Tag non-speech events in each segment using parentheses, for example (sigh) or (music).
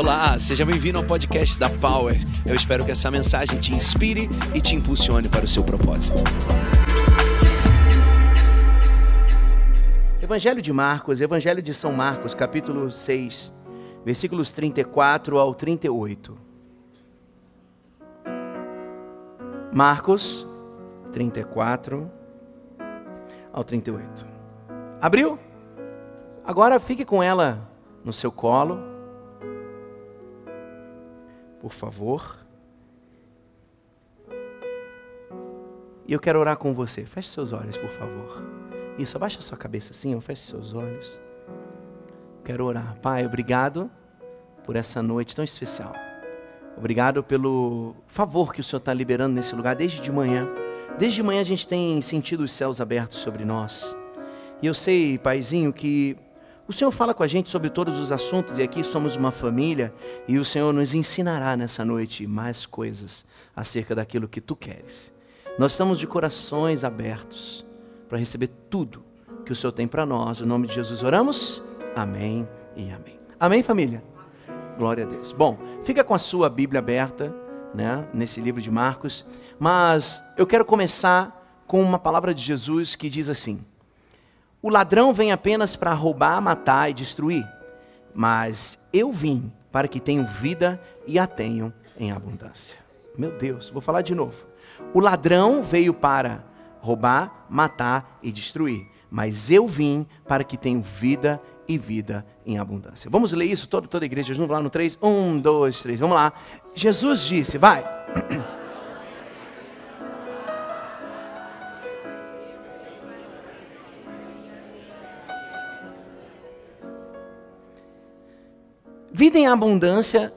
Olá, seja bem-vindo ao podcast da Power. Eu espero que essa mensagem te inspire e te impulsione para o seu propósito. Evangelho de Marcos, Evangelho de São Marcos, capítulo 6, versículos 34 ao 38. Marcos 34 ao 38. Abriu? Agora fique com ela no seu colo. Por favor. E eu quero orar com você. Feche seus olhos, por favor. Isso, abaixa sua cabeça assim, feche seus olhos. Quero orar. Pai, obrigado por essa noite tão especial. Obrigado pelo favor que o Senhor está liberando nesse lugar desde de manhã. Desde de manhã a gente tem sentido os céus abertos sobre nós. E eu sei, Paizinho, que o Senhor fala com a gente sobre todos os assuntos e aqui somos uma família e o Senhor nos ensinará nessa noite mais coisas acerca daquilo que tu queres. Nós estamos de corações abertos para receber tudo que o Senhor tem para nós. Em nome de Jesus oramos. Amém e amém. Amém, família? Glória a Deus. Bom, fica com a sua Bíblia aberta, né, nesse livro de Marcos, mas eu quero começar com uma palavra de Jesus que diz assim: O ladrão vem apenas para roubar, matar e destruir, mas eu vim para que tenham vida e a tenham em abundância. Meu Deus, vou falar de novo. O ladrão veio para roubar, matar e destruir, mas eu vim para que tenham vida e vida em abundância. Vamos ler isso, toda, toda a igreja junto lá no 3? 1, 2, 3, vamos lá. Jesus disse, vai. (clears throat) Vida em abundância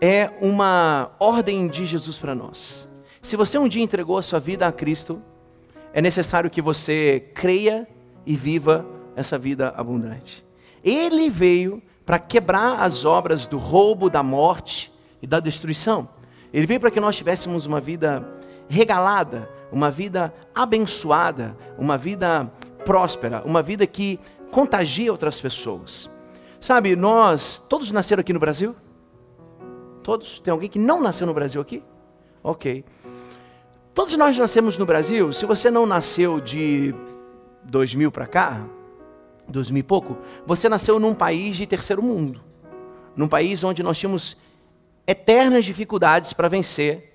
é uma ordem de Jesus para nós. Se você um dia entregou a sua vida a Cristo, é necessário que você creia e viva essa vida abundante. Ele veio para quebrar as obras do roubo, da morte e da destruição. Ele veio para que nós tivéssemos uma vida regalada, uma vida abençoada, uma vida próspera, uma vida que contagia outras pessoas. Sabe, nós, todos nasceram aqui no Brasil? Todos? Tem alguém que não nasceu no Brasil aqui? Ok. Todos nós nascemos no Brasil. Se você não nasceu de 2000 para cá, 2000 e pouco, você nasceu num país de terceiro mundo. Num país onde nós tínhamos eternas dificuldades para vencer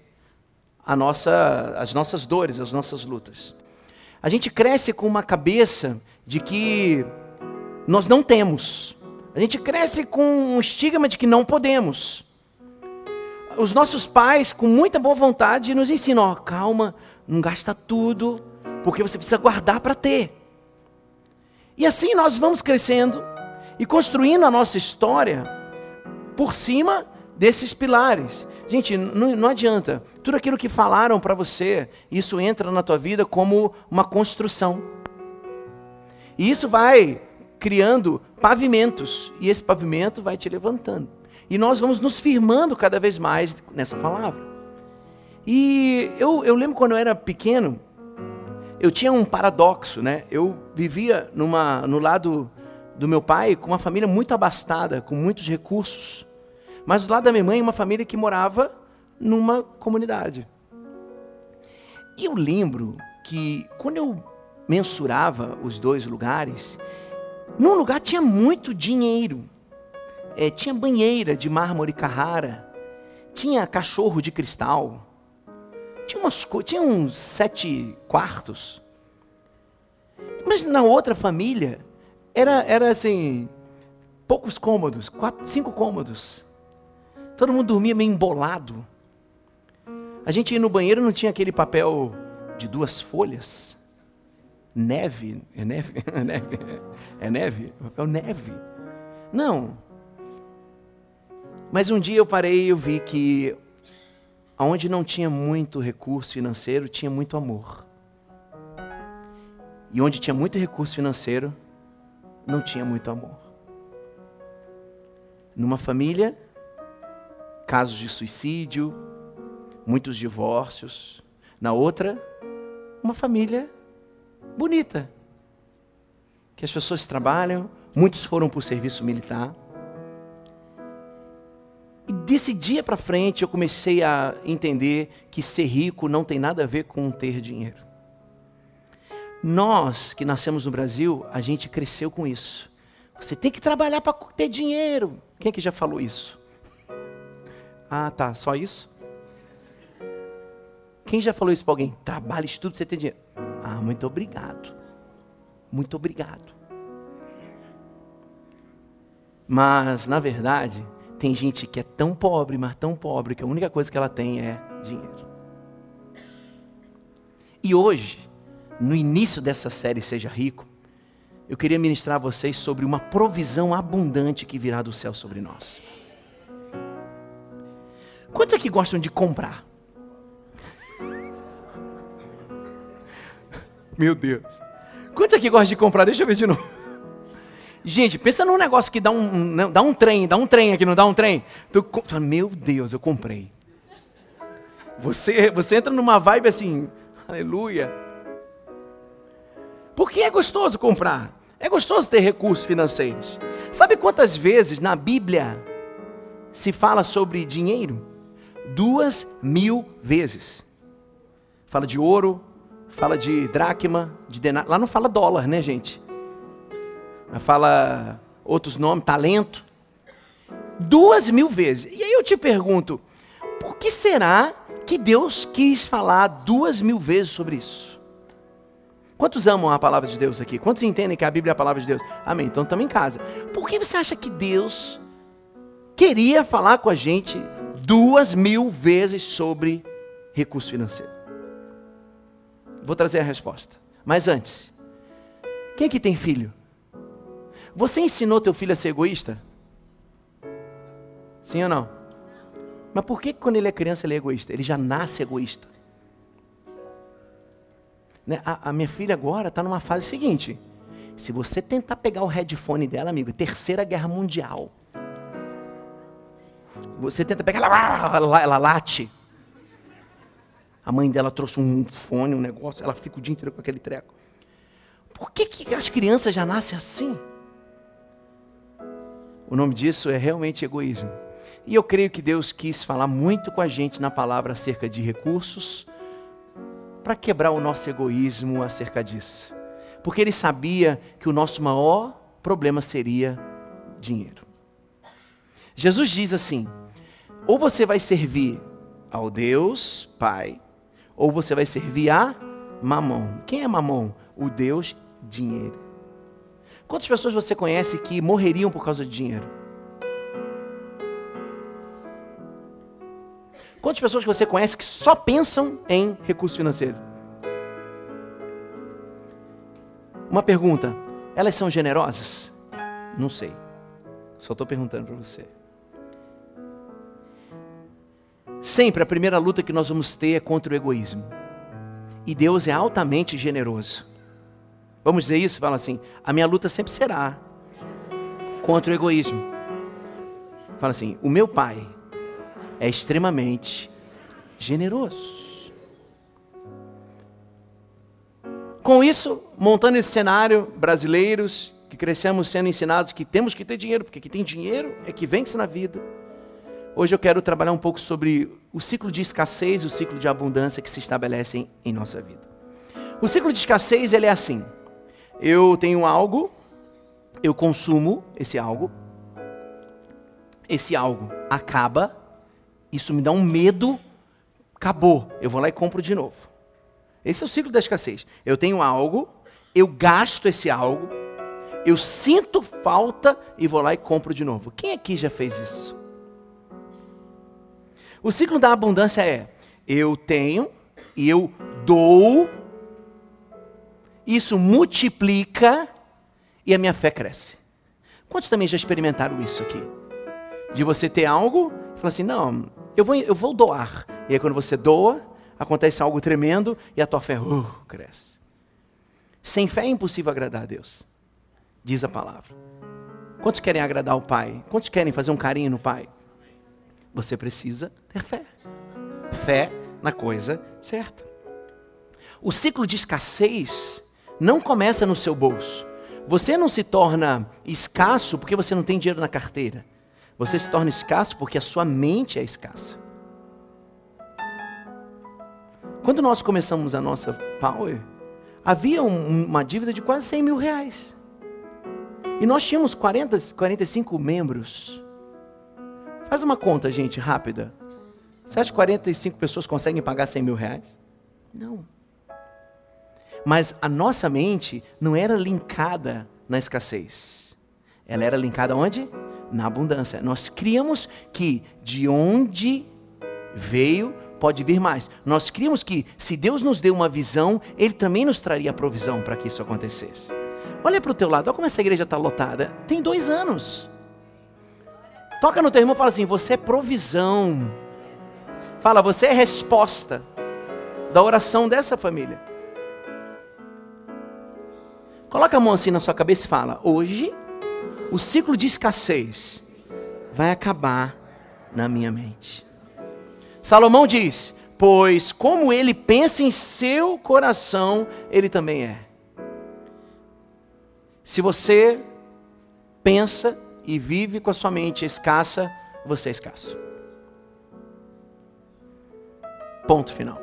nossa, as nossas dores, as nossas lutas. A gente cresce com uma cabeça de que nós não temos. A gente cresce com um estigma de que não podemos. Os nossos pais, com muita boa vontade, nos ensinam: ó, calma, não gasta tudo, porque você precisa guardar para ter. E assim nós vamos crescendo e construindo a nossa história por cima desses pilares. Gente, não, não adianta. Tudo aquilo que falaram para você, isso entra na tua vida como uma construção. E isso vai criando pavimentos. E esse pavimento vai te levantando. E nós vamos nos firmando cada vez mais nessa palavra. E eu, eu lembro quando eu era pequeno, eu tinha um paradoxo, né? Eu vivia numa, no lado do meu pai com uma família muito abastada, com muitos recursos. Mas do lado da minha mãe, uma família que morava numa comunidade. E eu lembro que quando eu mensurava os dois lugares, num lugar tinha muito dinheiro. É, tinha banheira de mármore Carrara, tinha cachorro de cristal, tinha, umas, tinha uns sete quartos. Mas na outra família, era, era assim, poucos cômodos, quatro, cinco cômodos. Todo mundo dormia meio embolado. A gente ia no banheiro não tinha aquele papel de duas folhas. Neve, (laughs) é neve, é neve, é neve, papel neve. Não. Mas um dia eu parei e eu vi que Onde não tinha muito recurso financeiro, tinha muito amor. E onde tinha muito recurso financeiro, não tinha muito amor. Numa família, casos de suicídio, muitos divórcios. Na outra, uma família bonita. Que as pessoas trabalham, muitos foram para o serviço militar. desse dia para frente eu comecei a entender que ser rico não tem nada a ver com ter dinheiro. Nós que nascemos no Brasil, a gente cresceu com isso. Você tem que trabalhar para ter dinheiro. Quem é que já falou isso? (laughs) Ah, tá, só isso? Quem já falou isso para alguém? Trabalhe, estude para você ter dinheiro. Ah, muito obrigado. Muito obrigado. Mas, na verdade, tem gente que é tão pobre, mas tão pobre, que a única coisa que ela tem é dinheiro. E hoje, no início dessa série Seja Rico, eu queria ministrar a vocês sobre uma provisão abundante que virá do céu sobre nós. Quantos aqui gostam de comprar? Meu Deus. Quantos aqui gostam de comprar? Deixa eu ver de novo. Gente, pensa num negócio que dá um, dá um trem, dá um trem aqui, não dá um trem? Tu, meu Deus, eu comprei. Você, você entra numa vibe assim, aleluia. Porque é gostoso comprar. É gostoso ter recursos financeiros. Sabe quantas vezes na Bíblia se fala sobre dinheiro? Duas mil vezes. Fala de ouro, fala de dracma, de denário. Lá não fala dólar, né, gente? fala outros nomes, talento. Duas mil vezes. E aí eu te pergunto, por que será que Deus quis falar duas mil vezes sobre isso? Quantos amam a palavra de Deus aqui? Quantos entendem que a Bíblia é a palavra de Deus? Amém. Então estamos em casa. Por que você acha que Deus queria falar com a gente duas mil vezes sobre recurso financeiro? Vou trazer a resposta. Mas antes, quem aqui tem filho? Você ensinou teu filho a ser egoísta? Sim ou não? Mas por que quando ele é criança ele é egoísta? Ele já nasce egoísta. Né? A, a minha filha agora está numa fase seguinte. Se você tentar pegar o headphone dela, amigo, terceira guerra mundial. Você tenta pegar ela, ela, ela late. A mãe dela trouxe um fone, um negócio, ela fica o dia inteiro com aquele treco. Por que, que as crianças já nascem assim? O nome disso é realmente egoísmo. E eu creio que Deus quis falar muito com a gente na palavra acerca de recursos, para quebrar o nosso egoísmo acerca disso. Porque Ele sabia que o nosso maior problema seria dinheiro. Jesus diz assim: ou você vai servir ao Deus Pai, ou você vai servir a Mamon. Quem é Mamon? O Deus dinheiro. Quantas pessoas você conhece que morreriam por causa de dinheiro? Quantas pessoas que você conhece que só pensam em recurso financeiro? Uma pergunta: elas são generosas? Não sei. Só estou perguntando para você. Sempre a primeira luta que nós vamos ter é contra o egoísmo. E Deus é altamente generoso. Vamos dizer isso? Fala assim: a minha luta sempre será contra o egoísmo. Fala assim: o meu pai é extremamente generoso. Com isso, montando esse cenário, brasileiros que crescemos sendo ensinados que temos que ter dinheiro, porque que tem dinheiro é que vence na vida. Hoje eu quero trabalhar um pouco sobre o ciclo de escassez e o ciclo de abundância que se estabelecem em nossa vida. O ciclo de escassez ele é assim: eu tenho algo, eu consumo esse algo, esse algo acaba, isso me dá um medo, acabou, eu vou lá e compro de novo. Esse é o ciclo da escassez. Eu tenho algo, eu gasto esse algo, eu sinto falta e vou lá e compro de novo. Quem aqui já fez isso? O ciclo da abundância é: eu tenho e eu dou isso multiplica e a minha fé cresce. Quantos também já experimentaram isso aqui? De você ter algo e falar assim: não, eu vou, eu vou doar. E aí, quando você doa, acontece algo tremendo e a tua fé uh, cresce. Sem fé é impossível agradar a Deus, diz a palavra. Quantos querem agradar o Pai? Quantos querem fazer um carinho no Pai? Você precisa ter fé. Fé na coisa certa. O ciclo de escassez não começa no seu bolso. Você não se torna escasso porque você não tem dinheiro na carteira. Você se torna escasso porque a sua mente é escassa. Quando nós começamos a nossa Power, havia um, uma dívida de quase 100 mil reais. E nós tínhamos 40, 45 membros. Faz uma conta, gente, rápida. Você acha que 45 pessoas conseguem pagar 100 mil reais? Não. Mas a nossa mente não era linkada na escassez. Ela era linkada onde? Na abundância. Nós criamos que de onde veio pode vir mais. Nós criamos que se Deus nos deu uma visão, Ele também nos traria a provisão para que isso acontecesse. Olha para o teu lado, olha como essa igreja está lotada. Tem dois anos. Toca no teu irmão e fala assim: você é provisão. Fala, você é resposta da oração dessa família. Coloca a mão assim na sua cabeça e fala: hoje o ciclo de escassez vai acabar na minha mente. Salomão diz: Pois como ele pensa em seu coração, ele também é. Se você pensa e vive com a sua mente escassa, você é escasso. Ponto final.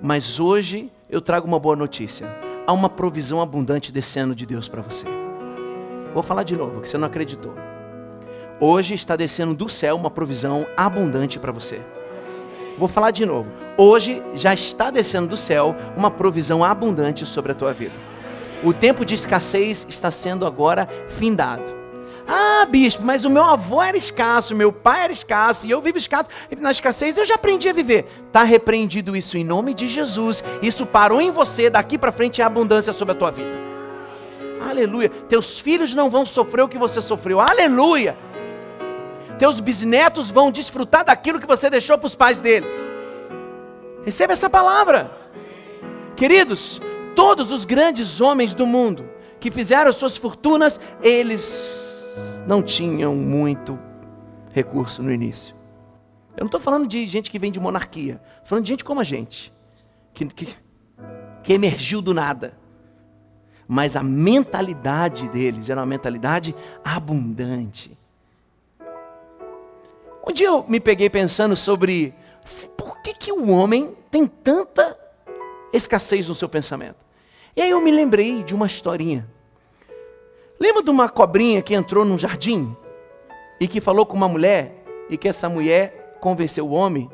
Mas hoje eu trago uma boa notícia. Há uma provisão abundante descendo de Deus para você. Vou falar de novo, que você não acreditou. Hoje está descendo do céu uma provisão abundante para você. Vou falar de novo. Hoje já está descendo do céu uma provisão abundante sobre a tua vida. O tempo de escassez está sendo agora findado. Ah, bispo, mas o meu avô era escasso, meu pai era escasso e eu vivo escasso. Na escassez eu já aprendi a viver. Está repreendido isso em nome de Jesus. Isso parou em você, daqui para frente é abundância sobre a tua vida. Aleluia. Teus filhos não vão sofrer o que você sofreu. Aleluia. Teus bisnetos vão desfrutar daquilo que você deixou para os pais deles. Receba essa palavra. Queridos, todos os grandes homens do mundo que fizeram suas fortunas, eles não tinham muito recurso no início. Eu não estou falando de gente que vem de monarquia, estou falando de gente como a gente, que, que, que emergiu do nada. Mas a mentalidade deles era uma mentalidade abundante. Um dia eu me peguei pensando sobre por que, que o homem tem tanta escassez no seu pensamento. E aí eu me lembrei de uma historinha. Lembra de uma cobrinha que entrou num jardim e que falou com uma mulher e que essa mulher convenceu o homem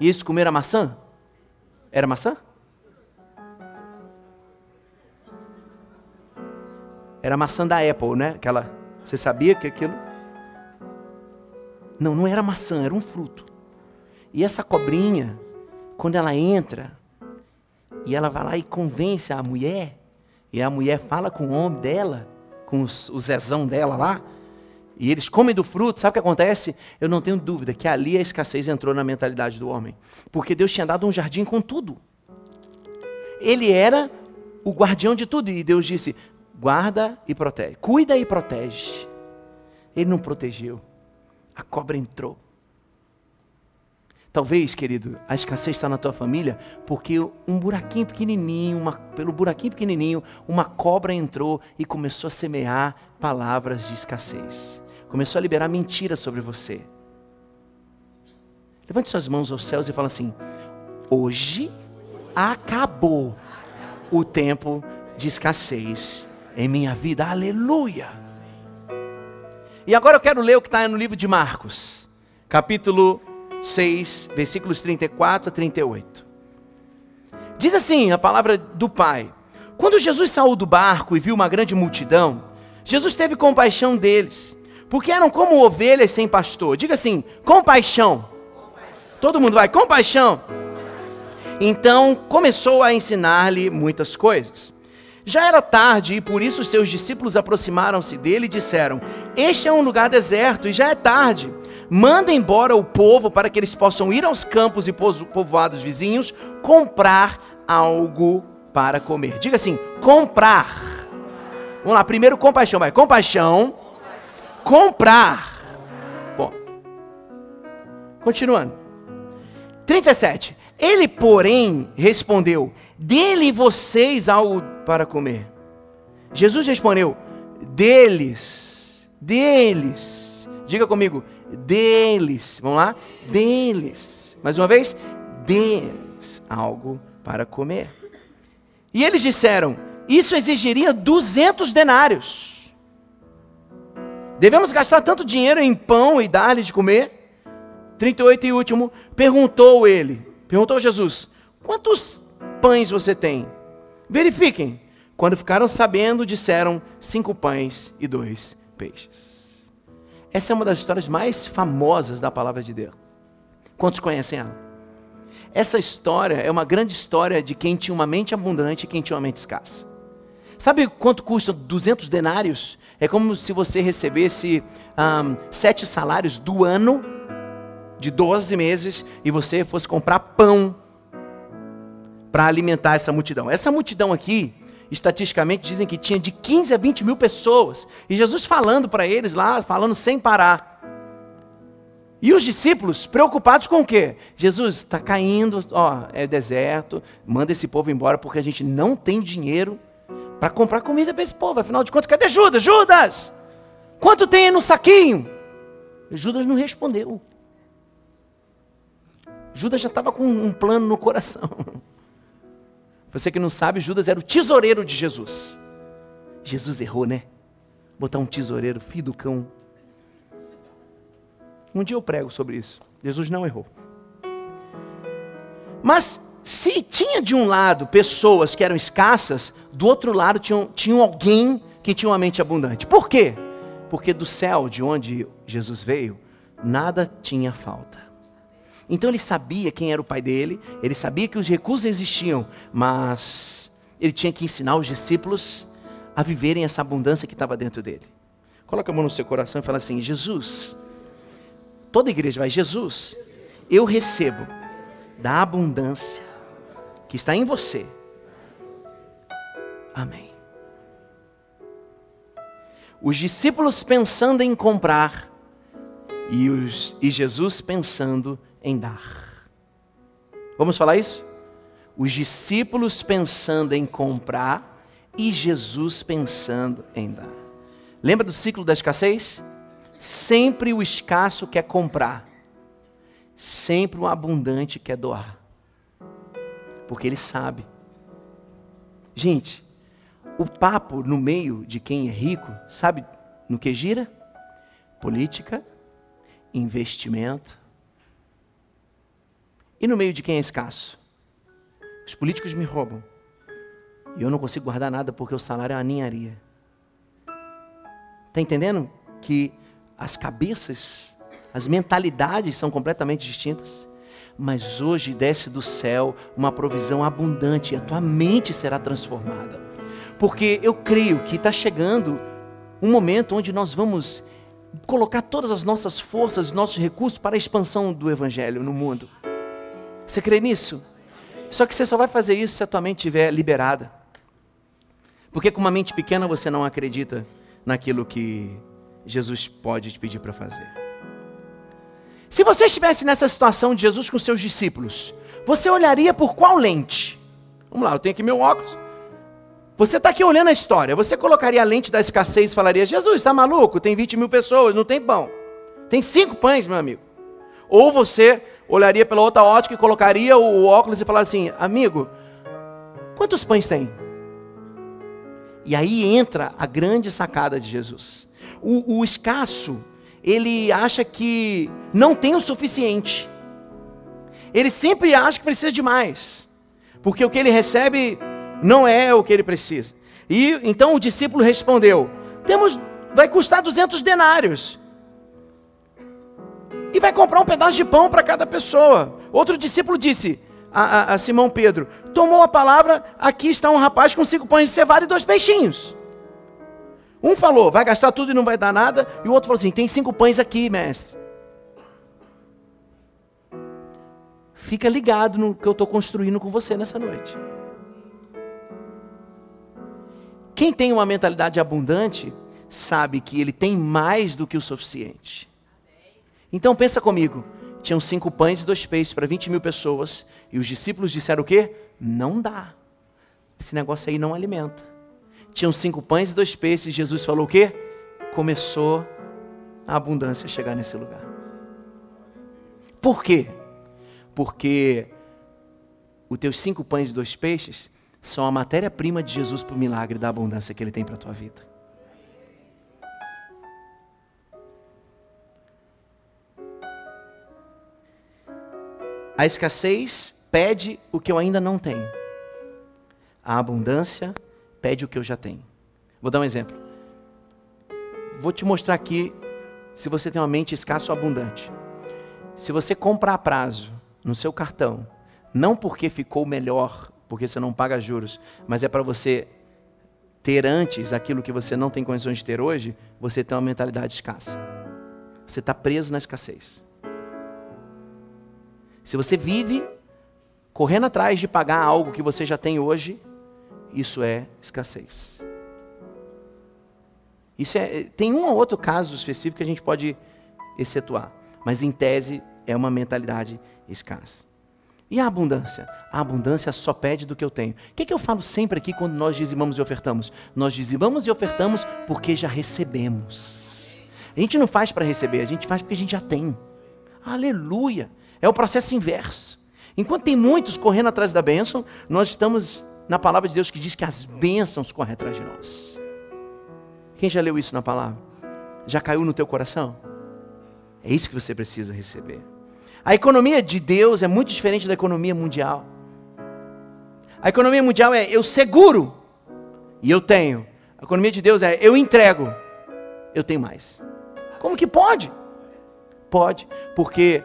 e eles comeram a maçã? Era maçã? Era maçã da Apple, né? Aquela, você sabia que aquilo? Não, não era maçã, era um fruto. E essa cobrinha, quando ela entra, e ela vai lá e convence a mulher, e a mulher fala com o homem dela, com os, o zezão dela lá, e eles comem do fruto, sabe o que acontece? Eu não tenho dúvida que ali a escassez entrou na mentalidade do homem. Porque Deus tinha dado um jardim com tudo. Ele era o guardião de tudo. E Deus disse: guarda e protege. Cuida e protege. Ele não protegeu. A cobra entrou. Talvez, querido, a escassez está na tua família porque um buraquinho pequenininho, uma, pelo buraquinho pequenininho, uma cobra entrou e começou a semear palavras de escassez. Começou a liberar mentiras sobre você. Levante suas mãos aos céus e fala assim: Hoje acabou o tempo de escassez em minha vida. Aleluia! E agora eu quero ler o que está no livro de Marcos, capítulo 6, versículos 34 a 38. Diz assim a palavra do Pai: Quando Jesus saiu do barco e viu uma grande multidão, Jesus teve compaixão deles, porque eram como ovelhas sem pastor. Diga assim: compaixão. Todo mundo vai, compaixão. Então começou a ensinar-lhe muitas coisas. Já era tarde e por isso seus discípulos aproximaram-se dele e disseram: Este é um lugar deserto e já é tarde manda embora o povo para que eles possam ir aos campos e povoados vizinhos comprar algo para comer. Diga assim: comprar. Vamos lá, primeiro compaixão, vai. Compaixão. Comprar. Bom. Continuando. 37. Ele, porém, respondeu: Dele vocês algo para comer. Jesus respondeu: Deles, deles Diga comigo, deles. Vamos lá? Deles. Mais uma vez, deles algo para comer. E eles disseram: Isso exigiria 200 denários. Devemos gastar tanto dinheiro em pão e dar-lhe de comer? 38 e último, perguntou ele, perguntou Jesus: Quantos pães você tem? Verifiquem. Quando ficaram sabendo, disseram: Cinco pães e dois peixes. Essa é uma das histórias mais famosas da palavra de Deus. Quantos conhecem ela? Essa história é uma grande história de quem tinha uma mente abundante e quem tinha uma mente escassa. Sabe quanto custa 200 denários? É como se você recebesse um, sete salários do ano, de 12 meses, e você fosse comprar pão para alimentar essa multidão. Essa multidão aqui, estatisticamente, dizem que tinha de 15 a 20 mil pessoas. E Jesus falando para eles lá, falando sem parar. E os discípulos preocupados com o quê? Jesus está caindo, ó, é deserto, manda esse povo embora porque a gente não tem dinheiro para comprar comida para esse povo. Afinal de contas, cadê Judas? Judas! Quanto tem aí no saquinho? Judas não respondeu. Judas já estava com um plano no coração. (laughs) Você que não sabe, Judas era o tesoureiro de Jesus. Jesus errou, né? Botar um tesoureiro, filho do cão. Um dia eu prego sobre isso. Jesus não errou. Mas se tinha de um lado pessoas que eram escassas, do outro lado tinha, tinha alguém que tinha uma mente abundante. Por quê? Porque do céu de onde Jesus veio, nada tinha falta. Então ele sabia quem era o pai dele, ele sabia que os recursos existiam, mas ele tinha que ensinar os discípulos a viverem essa abundância que estava dentro dele. Coloca a mão no seu coração e fala assim: Jesus, toda igreja vai, Jesus, eu recebo da abundância que está em você. Amém. Os discípulos pensando em comprar e, os, e Jesus pensando em dar. Vamos falar isso? Os discípulos pensando em comprar e Jesus pensando em dar. Lembra do ciclo da escassez? Sempre o escasso quer comprar, sempre o abundante quer doar, porque ele sabe. Gente, o papo no meio de quem é rico, sabe no que gira? Política, investimento, e no meio de quem é escasso? Os políticos me roubam. E eu não consigo guardar nada porque o salário é uma ninharia. Está entendendo que as cabeças, as mentalidades são completamente distintas? Mas hoje desce do céu uma provisão abundante e a tua mente será transformada. Porque eu creio que está chegando um momento onde nós vamos colocar todas as nossas forças, nossos recursos para a expansão do Evangelho no mundo. Você crê nisso? Só que você só vai fazer isso se a tua mente estiver liberada. Porque com uma mente pequena você não acredita naquilo que Jesus pode te pedir para fazer. Se você estivesse nessa situação de Jesus com seus discípulos, você olharia por qual lente? Vamos lá, eu tenho aqui meu óculos. Você está aqui olhando a história. Você colocaria a lente da escassez e falaria: Jesus, está maluco? Tem 20 mil pessoas, não tem pão. Tem cinco pães, meu amigo. Ou você olharia pela outra ótica e colocaria o óculos e falaria assim: amigo, quantos pães tem? E aí entra a grande sacada de Jesus. O, o escasso, ele acha que não tem o suficiente. Ele sempre acha que precisa de mais. Porque o que ele recebe não é o que ele precisa. E então o discípulo respondeu: "Temos vai custar 200 denários e vai comprar um pedaço de pão para cada pessoa. Outro discípulo disse a, a, a, Simão Pedro: Tomou a palavra, aqui está um rapaz com cinco pães de cevada e dois peixinhos. Um falou, vai gastar tudo e não vai dar nada, e o outro falou assim: tem cinco pães aqui, mestre. Fica ligado no que eu estou construindo com você nessa noite. Quem tem uma mentalidade abundante, sabe que ele tem mais do que o suficiente. Então pensa comigo. Tinham cinco pães e dois peixes para 20 mil pessoas. E os discípulos disseram o quê? Não dá. Esse negócio aí não alimenta. Tinham cinco pães e dois peixes. Jesus falou o quê? Começou a abundância chegar nesse lugar. Por quê? Porque os teus cinco pães e dois peixes são a matéria-prima de Jesus para o milagre da abundância que Ele tem para a tua vida. A escassez pede o que eu ainda não tenho. A abundância pede o que eu já tenho. Vou dar um exemplo. Vou te mostrar aqui se você tem uma mente escassa ou abundante. Se você comprar a prazo no seu cartão, não porque ficou melhor, porque você não paga juros, mas é para você ter antes aquilo que você não tem condições de ter hoje, você tem uma mentalidade escassa. Você está preso na escassez. Se você vive correndo atrás de pagar algo que você já tem hoje, isso é escassez. Isso é, tem um ou outro caso específico que a gente pode excetuar, mas em tese é uma mentalidade escassa. E a abundância? A abundância só pede do que eu tenho. O que, que eu falo sempre aqui quando nós dizimamos e ofertamos? Nós dizimamos e ofertamos porque já recebemos. A gente não faz para receber, a gente faz porque a gente já tem. Aleluia! É o processo inverso. Enquanto tem muitos correndo atrás da bênção, nós estamos na palavra de Deus que diz que as bênçãos correm atrás de nós. Quem já leu isso na palavra? Já caiu no teu coração? É isso que você precisa receber. A economia de Deus é muito diferente da economia mundial. A economia mundial é eu seguro e eu tenho. A economia de Deus é eu entrego, eu tenho mais. Como que pode? Pode, porque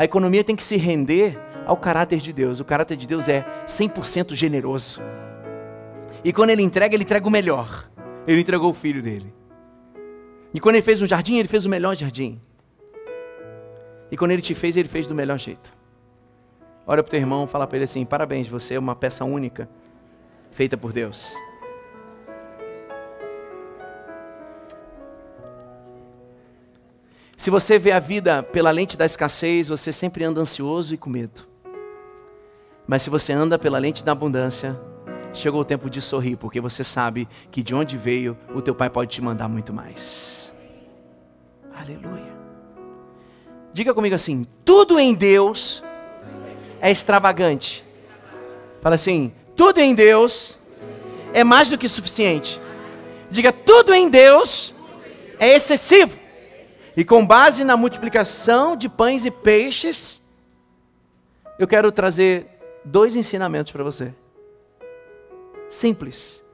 a economia tem que se render ao caráter de Deus. O caráter de Deus é 100% generoso. E quando ele entrega, ele entrega o melhor. Ele entregou o filho dele. E quando ele fez um jardim, ele fez o melhor jardim. E quando ele te fez, ele fez do melhor jeito. Olha para o teu irmão, fala para ele assim: parabéns, você é uma peça única, feita por Deus. Se você vê a vida pela lente da escassez, você sempre anda ansioso e com medo. Mas se você anda pela lente da abundância, chegou o tempo de sorrir, porque você sabe que de onde veio, o teu pai pode te mandar muito mais. Aleluia. Diga comigo assim: tudo em Deus é extravagante. Fala assim: tudo em Deus é mais do que suficiente. Diga: tudo em Deus é excessivo. E com base na multiplicação de pães e peixes, eu quero trazer dois ensinamentos para você. Simples.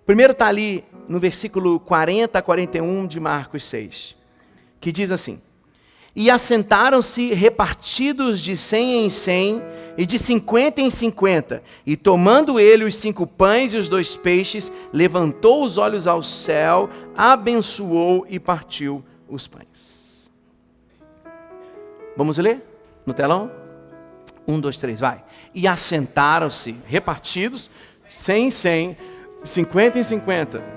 O primeiro está ali no versículo 40 a 41 de Marcos 6, que diz assim: E assentaram-se repartidos de cem em cem e de cinquenta em cinquenta, e tomando ele os cinco pães e os dois peixes, levantou os olhos ao céu, abençoou e partiu os pães. Vamos ler no telão? Um, dois, três, vai. E assentaram-se repartidos 100 em 100, 50 em 50.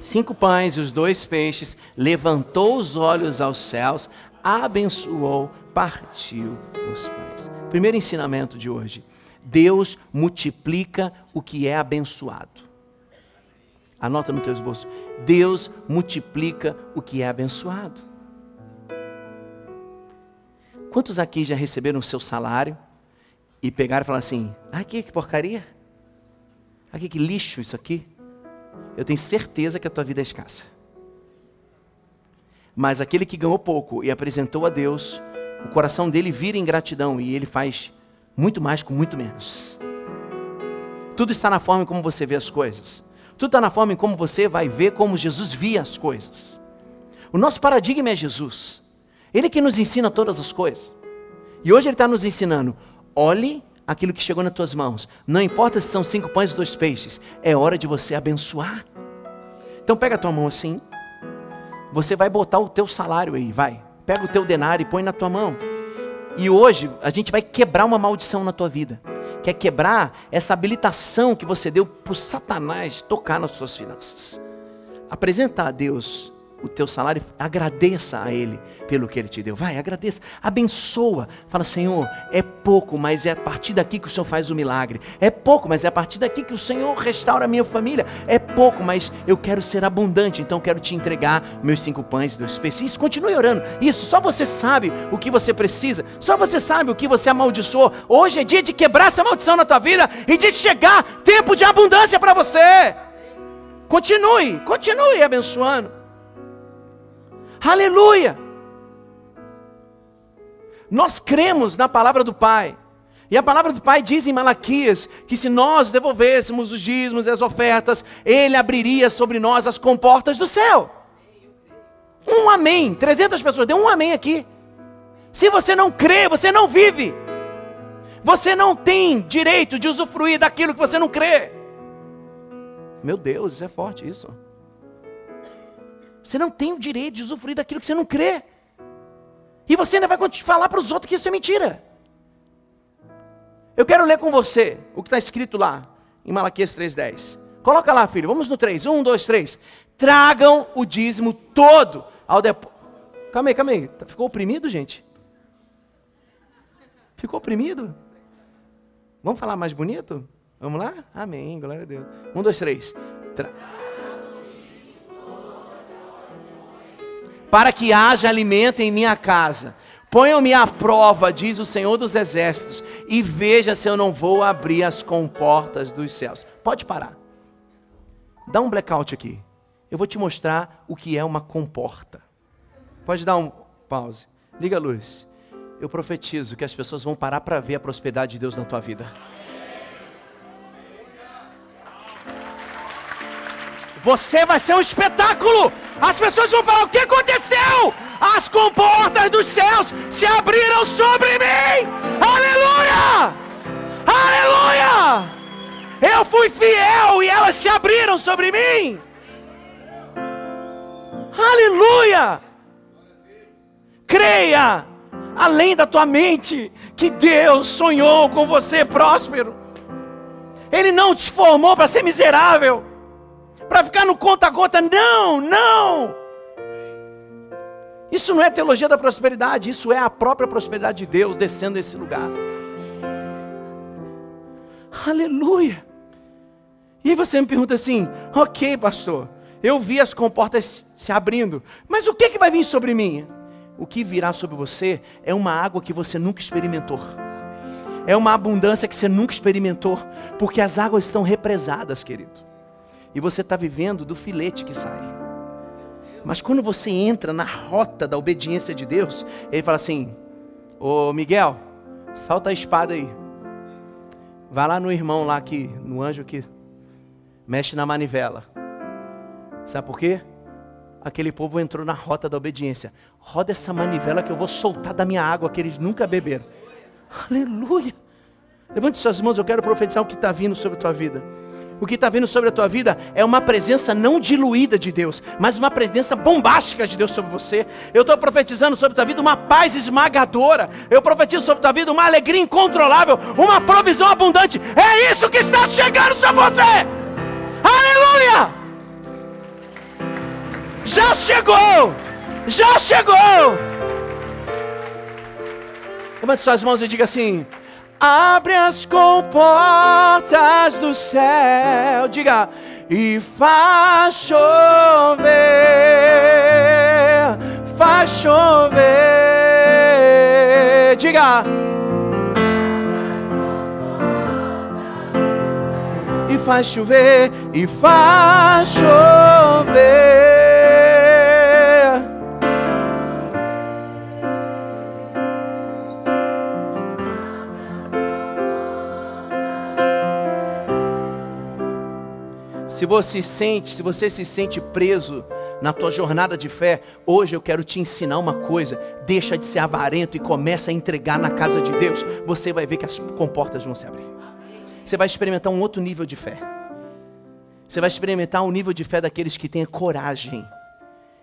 Cinco pães e os dois peixes, levantou os olhos aos céus, abençoou, partiu os pães. Primeiro ensinamento de hoje: Deus multiplica o que é abençoado. Anota no teu esboço. Deus multiplica o que é abençoado. Quantos aqui já receberam o seu salário? e pegaram e falaram assim: aqui, que porcaria. Aqui, que lixo isso aqui. Eu tenho certeza que a tua vida é escassa. Mas aquele que ganhou pouco e apresentou a Deus, o coração dele vira em gratidão e ele faz muito mais com muito menos. Tudo está na forma como você vê as coisas. Tudo está na forma em como você vai ver como Jesus via as coisas. O nosso paradigma é Jesus. Ele que nos ensina todas as coisas. E hoje ele está nos ensinando: Olhe aquilo que chegou nas tuas mãos. Não importa se são cinco pães ou dois peixes. É hora de você abençoar. Então pega a tua mão assim. Você vai botar o teu salário aí, vai. Pega o teu denário e põe na tua mão. E hoje a gente vai quebrar uma maldição na tua vida. Quer quebrar essa habilitação que você deu para Satanás tocar nas suas finanças. Apresentar a Deus o teu salário, agradeça a Ele pelo que Ele te deu. Vai, agradeça, abençoa. Fala, Senhor, é pouco, mas é a partir daqui que o Senhor faz o milagre. É pouco, mas é a partir daqui que o Senhor restaura a minha família. É pouco, mas eu quero ser abundante, então quero te entregar meus cinco pães e dois peixes. Isso, continue orando. Isso, só você sabe o que você precisa. Só você sabe o que você amaldiçoou. Hoje é dia de quebrar essa maldição na tua vida e de chegar tempo de abundância para você. Continue, continue abençoando. Aleluia! Nós cremos na palavra do Pai. E a palavra do Pai diz em Malaquias que se nós devolvêssemos os dízimos e as ofertas, Ele abriria sobre nós as comportas do céu. Um amém. 300 pessoas, deu um amém aqui. Se você não crê, você não vive. Você não tem direito de usufruir daquilo que você não crê. Meu Deus, isso é forte isso. Você não tem o direito de usufruir daquilo que você não crê. E você ainda vai falar para os outros que isso é mentira. Eu quero ler com você o que está escrito lá em Malaquias 3,10. Coloca lá, filho. Vamos no 3. 1, 2, 3. Tragam o dízimo todo ao depósito. Calma aí, calma aí. Tá, ficou oprimido, gente? Ficou oprimido? Vamos falar mais bonito? Vamos lá? Amém, glória a Deus. 1, 2, 3. Tra para que haja alimento em minha casa. Ponham-me à prova, diz o Senhor dos Exércitos, e veja se eu não vou abrir as comportas dos céus. Pode parar. Dá um blackout aqui. Eu vou te mostrar o que é uma comporta. Pode dar um pause. Liga a luz. Eu profetizo que as pessoas vão parar para ver a prosperidade de Deus na tua vida. Você vai ser um espetáculo. As pessoas vão falar: o que aconteceu? As comportas dos céus se abriram sobre mim. Aleluia! Aleluia! Eu fui fiel e elas se abriram sobre mim. Aleluia! Creia, além da tua mente, que Deus sonhou com você próspero. Ele não te formou para ser miserável para ficar no conta-gota. Não, não. Isso não é teologia da prosperidade, isso é a própria prosperidade de Deus descendo nesse lugar. Aleluia. E você me pergunta assim: ok, pastor, eu vi as comportas se abrindo, mas o que, que vai vir sobre mim? O que virá sobre você é uma água que você nunca experimentou. É uma abundância que você nunca experimentou, porque as águas estão represadas, querido e você está vivendo do filete que sai. Mas quando você entra na rota da obediência de Deus, ele fala assim: Ô Miguel, salta a espada aí. Vai lá no irmão lá que, no anjo que mexe na manivela. Sabe por quê? Aquele povo entrou na rota da obediência. Roda essa manivela que eu vou soltar da minha água que eles nunca beberam. (laughs) Aleluia. Levante suas mãos, eu quero profetizar o que está vindo sobre a tua vida o que está vindo sobre a tua vida é uma presença não diluída de Deus, mas uma presença bombástica de Deus sobre você. Eu estou profetizando sobre a tua vida uma paz esmagadora. Eu profetizo sobre a tua vida uma alegria incontrolável, uma provisão abundante. É isso que está chegando sobre você. Aleluia! Já chegou! Já chegou! Levante suas mãos e diga assim: Abre as comportas do céu, diga, e faz chover, faz chover, diga. E faz chover, e faz chover. Se você sente, se você se sente preso na tua jornada de fé, hoje eu quero te ensinar uma coisa. Deixa de ser avarento e começa a entregar na casa de Deus. Você vai ver que as comportas vão se abrir. Você vai experimentar um outro nível de fé. Você vai experimentar um nível de fé daqueles que têm a coragem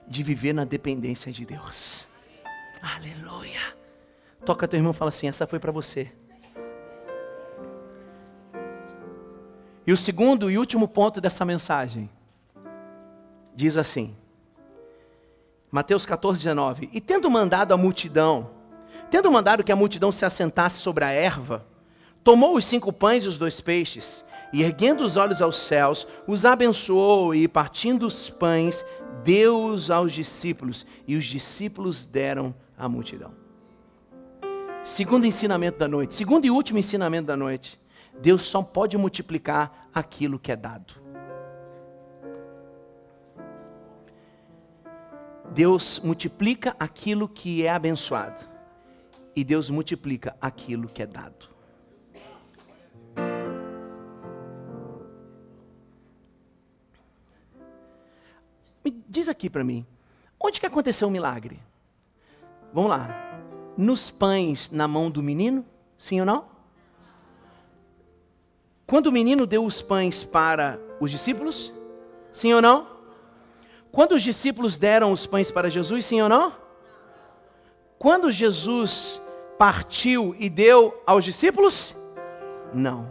de viver na dependência de Deus. Aleluia. Toca teu irmão e fala assim: essa foi para você. E o segundo e último ponto dessa mensagem diz assim: Mateus 14, 19. E tendo mandado a multidão, tendo mandado que a multidão se assentasse sobre a erva, tomou os cinco pães e os dois peixes, e erguendo os olhos aos céus, os abençoou e, partindo os pães, deu-os aos discípulos, e os discípulos deram à multidão. Segundo ensinamento da noite, segundo e último ensinamento da noite, Deus só pode multiplicar aquilo que é dado. Deus multiplica aquilo que é abençoado. E Deus multiplica aquilo que é dado. Me diz aqui para mim, onde que aconteceu o milagre? Vamos lá. Nos pães na mão do menino? Sim ou não? Quando o menino deu os pães para os discípulos? Sim ou não? Quando os discípulos deram os pães para Jesus? Sim ou não? Quando Jesus partiu e deu aos discípulos? Não.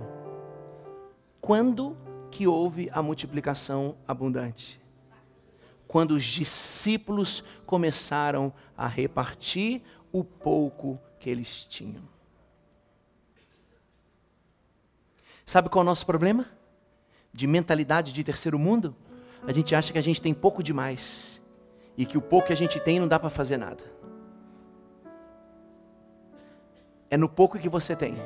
Quando que houve a multiplicação abundante? Quando os discípulos começaram a repartir o pouco que eles tinham. Sabe qual é o nosso problema? De mentalidade de terceiro mundo? A gente acha que a gente tem pouco demais e que o pouco que a gente tem não dá para fazer nada. É no pouco que você tem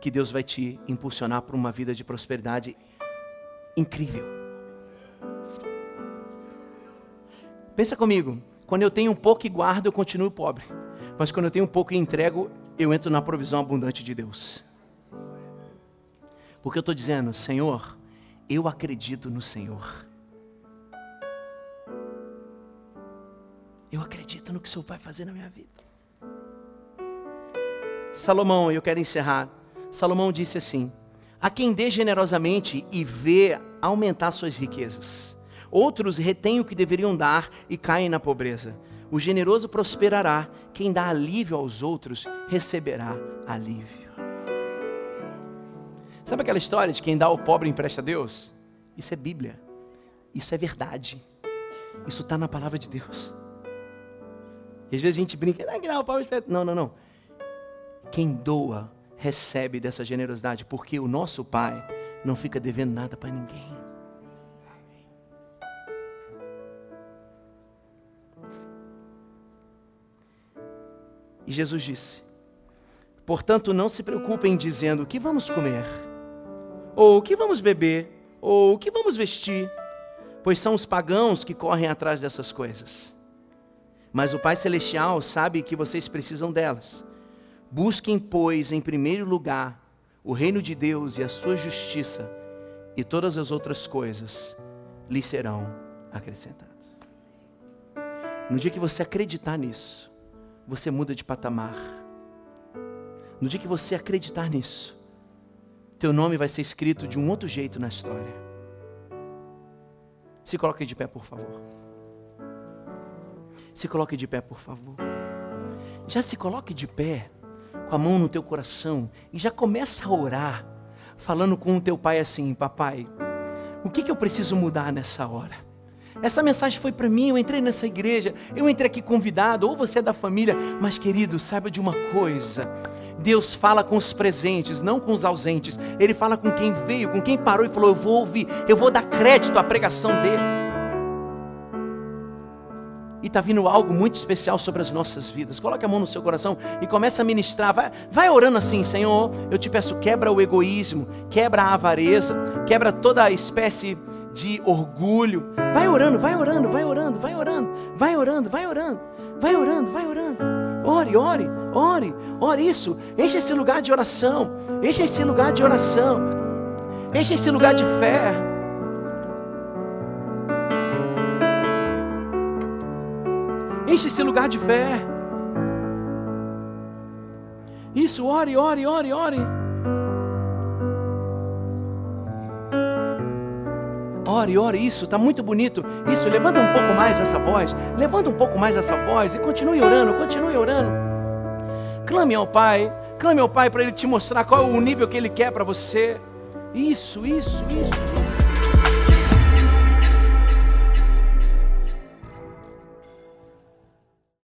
que Deus vai te impulsionar para uma vida de prosperidade incrível. Pensa comigo, quando eu tenho um pouco e guardo, eu continuo pobre. Mas quando eu tenho um pouco e entrego, eu entro na provisão abundante de Deus. Porque eu estou dizendo, Senhor, eu acredito no Senhor. Eu acredito no que o Senhor vai fazer na minha vida. Salomão, eu quero encerrar. Salomão disse assim: A quem dê generosamente e vê aumentar suas riquezas. Outros retêm o que deveriam dar e caem na pobreza. O generoso prosperará, quem dá alívio aos outros receberá alívio. Sabe aquela história de quem dá ao pobre empresta a Deus? Isso é Bíblia. Isso é verdade. Isso está na palavra de Deus. E às vezes a gente brinca, não, pobre não, não, não. Quem doa recebe dessa generosidade, porque o nosso Pai não fica devendo nada para ninguém. E Jesus disse: Portanto, não se preocupem dizendo o que vamos comer ou o que vamos beber, ou o que vamos vestir, pois são os pagãos que correm atrás dessas coisas. Mas o Pai Celestial sabe que vocês precisam delas. Busquem, pois, em primeiro lugar o reino de Deus e a sua justiça, e todas as outras coisas lhes serão acrescentadas. No dia que você acreditar nisso, você muda de patamar. No dia que você acreditar nisso, teu nome vai ser escrito de um outro jeito na história. Se coloque de pé, por favor. Se coloque de pé, por favor. Já se coloque de pé, com a mão no teu coração, e já começa a orar, falando com o teu pai assim: Papai, o que, que eu preciso mudar nessa hora? Essa mensagem foi para mim, eu entrei nessa igreja, eu entrei aqui convidado, ou você é da família, mas querido, saiba de uma coisa Deus fala com os presentes, não com os ausentes. Ele fala com quem veio, com quem parou e falou: Eu vou ouvir, eu vou dar crédito à pregação dele. E está vindo algo muito especial sobre as nossas vidas. Coloque a mão no seu coração e comece a ministrar. Vai, vai orando assim, Senhor. Eu te peço, quebra o egoísmo, quebra a avareza, quebra toda a espécie de orgulho. Vai orando, vai orando, vai orando, vai orando, vai orando, vai orando, vai orando, vai orando. Ore, ore, ore, ore isso. Enche esse lugar de oração. Enche esse lugar de oração. Enche esse lugar de fé. Enche esse lugar de fé. Isso, ore, ore, ore, ore. Ore, ore, isso, está muito bonito. Isso, levanta um pouco mais essa voz. Levanta um pouco mais essa voz e continue orando, continue orando. Clame ao Pai, clame ao Pai para Ele te mostrar qual é o nível que Ele quer para você. Isso, isso, isso. isso.